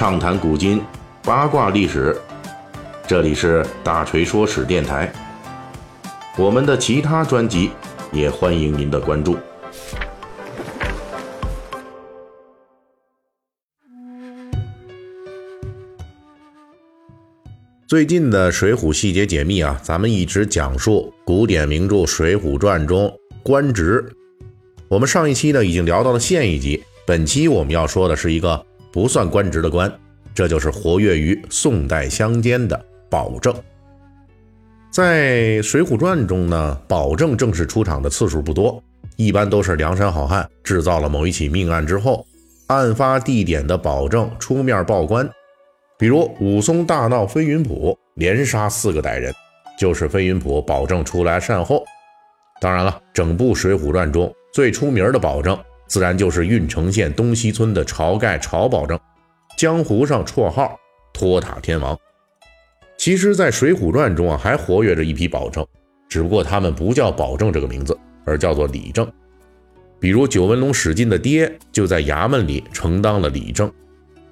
畅谈古今，八卦历史。这里是大锤说史电台。我们的其他专辑也欢迎您的关注。最近的《水浒细节解密》啊，咱们一直讲述古典名著《水浒传》中官职。我们上一期呢已经聊到了县一级，本期我们要说的是一个不算官职的官，这就是活跃于宋代乡间的保正。在《水浒传》中呢，保正正式出场的次数不多，一般都是梁山好汉制造了某一起命案之后，案发地点的保正出面报官。比如武松大闹飞云浦，连杀四个歹人，就是飞云浦保正出来善后。当然了，整部《水浒传》中。最出名的保证，自然就是郓城县东西村的晁盖晁保正，江湖上绰号托塔天王。其实，在《水浒传》中啊，还活跃着一批保证，只不过他们不叫保正这个名字，而叫做李正。比如九纹龙史进的爹就在衙门里承当了李正，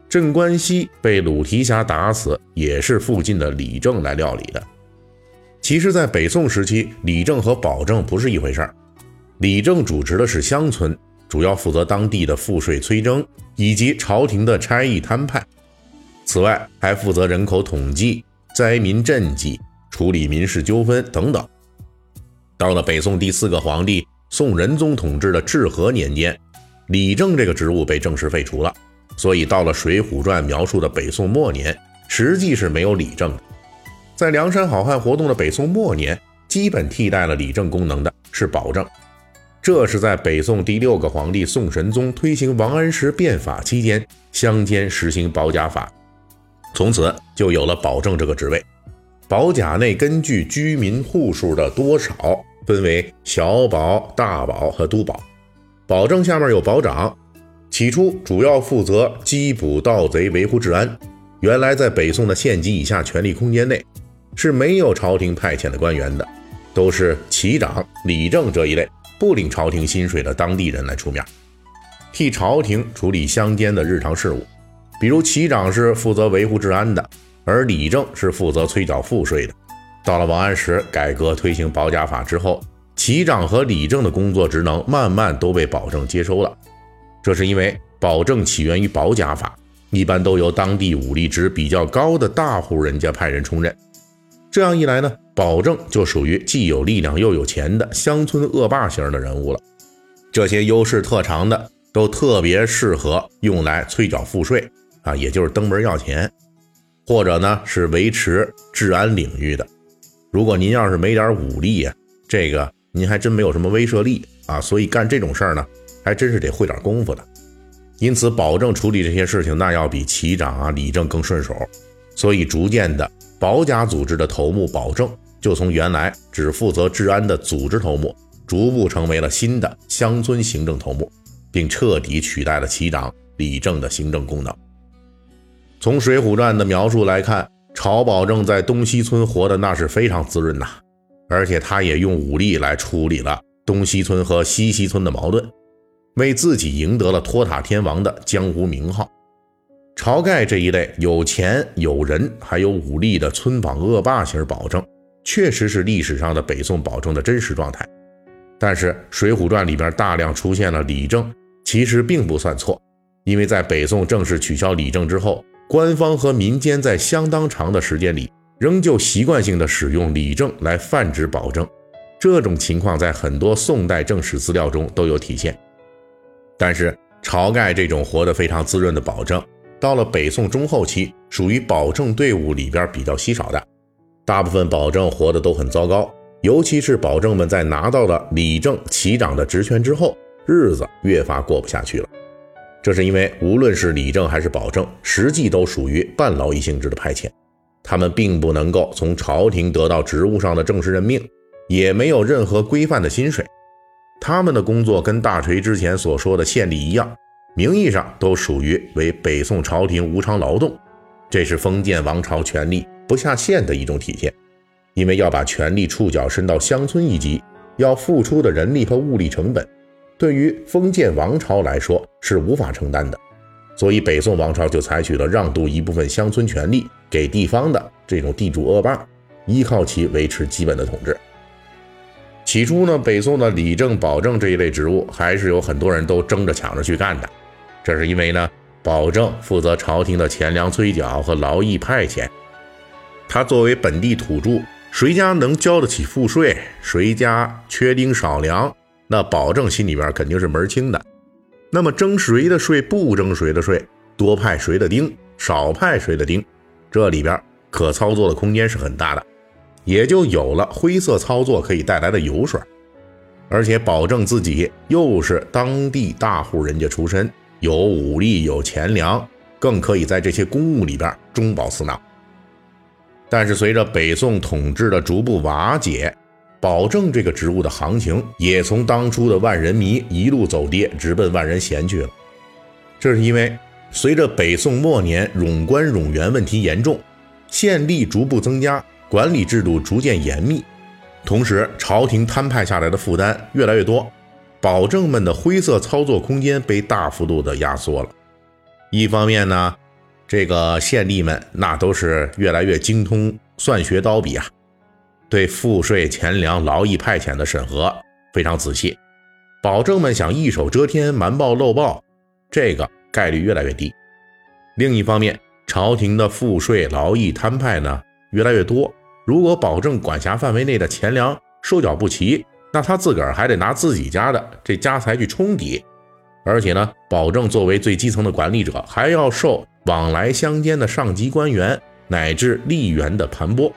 镇关西被鲁提辖打死，也是附近的李正来料理的。其实，在北宋时期，李正和保正不是一回事儿。李正主持的是乡村，主要负责当地的赋税催征以及朝廷的差役摊派。此外，还负责人口统计、灾民赈济、处理民事纠纷等等。到了北宋第四个皇帝宋仁宗统治的至和年间，李政这个职务被正式废除了。所以，到了《水浒传》描述的北宋末年，实际是没有李政的。在梁山好汉活动的北宋末年，基本替代了李政功能的是保正。这是在北宋第六个皇帝宋神宗推行王安石变法期间，乡间实行保甲法，从此就有了保正这个职位。保甲内根据居民户数的多少，分为小保、大保和都保。保正下面有保长，起初主要负责缉捕盗贼、维护治安。原来在北宋的县级以下权力空间内，是没有朝廷派遣的官员的，都是旗长、理正这一类。不领朝廷薪水的当地人来出面，替朝廷处理乡间的日常事务。比如旗长是负责维护治安的，而李政是负责催缴赋税的。到了王安石改革推行保甲法之后，旗长和李政的工作职能慢慢都被保正接收了。这是因为保正起源于保甲法，一般都由当地武力值比较高的大户人家派人充任。这样一来呢？保证就属于既有力量又有钱的乡村恶霸型的人物了。这些优势特长的都特别适合用来催缴赋税啊，也就是登门要钱，或者呢是维持治安领域的。如果您要是没点武力呀，这个您还真没有什么威慑力啊。所以干这种事儿呢，还真是得会点功夫的。因此，保证处理这些事情，那要比旗长啊、理政更顺手。所以，逐渐的，保甲组织的头目保证。就从原来只负责治安的组织头目，逐步成为了新的乡村行政头目，并彻底取代了旗长李正的行政功能。从《水浒传》的描述来看，晁保正在东西村活的那是非常滋润呐，而且他也用武力来处理了东西村和西西村的矛盾，为自己赢得了托塔天王的江湖名号。晁盖这一类有钱有人还有武力的村坊恶霸型保证。确实是历史上的北宋保正的真实状态，但是《水浒传》里边大量出现了李正，其实并不算错，因为在北宋正式取消李正之后，官方和民间在相当长的时间里仍旧习惯性的使用李正来泛指保正，这种情况在很多宋代正史资料中都有体现。但是晁盖这种活得非常滋润的保正，到了北宋中后期，属于保正队伍里边比较稀少的。大部分保正活得都很糟糕，尤其是保正们在拿到了李正旗长的职权之后，日子越发过不下去了。这是因为无论是李正还是保正，实际都属于半劳役性质的派遣，他们并不能够从朝廷得到职务上的正式任命，也没有任何规范的薪水。他们的工作跟大锤之前所说的县吏一样，名义上都属于为北宋朝廷无偿劳动，这是封建王朝权力。不下限的一种体现，因为要把权力触角伸到乡村一级，要付出的人力和物力成本，对于封建王朝来说是无法承担的，所以北宋王朝就采取了让渡一部分乡村权力给地方的这种地主恶霸，依靠其维持基本的统治。起初呢，北宋的理政、保政这一类职务，还是有很多人都争着抢着去干的。这是因为呢，保证负责朝廷的钱粮催缴和劳役派遣，他作为本地土著，谁家能交得起赋税，谁家缺丁少粮，那保证心里边肯定是门清的。那么征谁的税，不征谁的税，多派谁的丁，少派谁的丁，这里边可操作的空间是很大的。也就有了灰色操作可以带来的油水，而且保证自己又是当地大户人家出身，有武力有钱粮，更可以在这些公务里边中饱私囊。但是随着北宋统治的逐步瓦解，保证这个职务的行情也从当初的万人迷一路走跌，直奔万人嫌去了。这是因为随着北宋末年冗官冗员问题严重，县吏逐步增加。管理制度逐渐严密，同时朝廷摊派下来的负担越来越多，保证们的灰色操作空间被大幅度的压缩了。一方面呢，这个县吏们那都是越来越精通算学刀笔啊，对赋税、钱粮、劳役派遣的审核非常仔细，保证们想一手遮天、瞒报漏报，这个概率越来越低。另一方面，朝廷的赋税、劳役摊派呢越来越多。如果保证管辖范围内的钱粮收缴不齐，那他自个儿还得拿自己家的这家财去冲抵，而且呢，保证作为最基层的管理者，还要受往来乡间的上级官员乃至吏员的盘剥。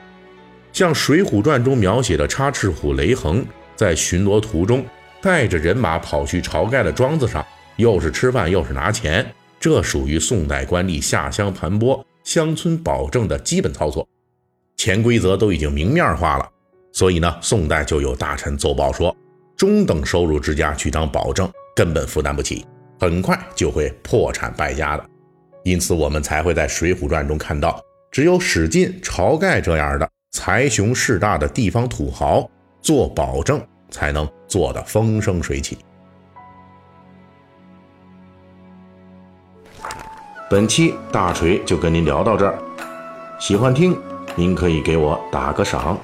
像《水浒传》中描写的插翅虎雷横，在巡逻途中带着人马跑去晁盖的庄子上，又是吃饭又是拿钱，这属于宋代官吏下乡盘剥、乡村保证的基本操作。潜规则都已经明面化了，所以呢，宋代就有大臣奏报说，中等收入之家去当保证根本负担不起，很快就会破产败家的。因此，我们才会在《水浒传》中看到，只有史进、晁盖这样的财雄势大的地方土豪做保证，才能做得风生水起。本期大锤就跟您聊到这儿，喜欢听。您可以给我打个赏。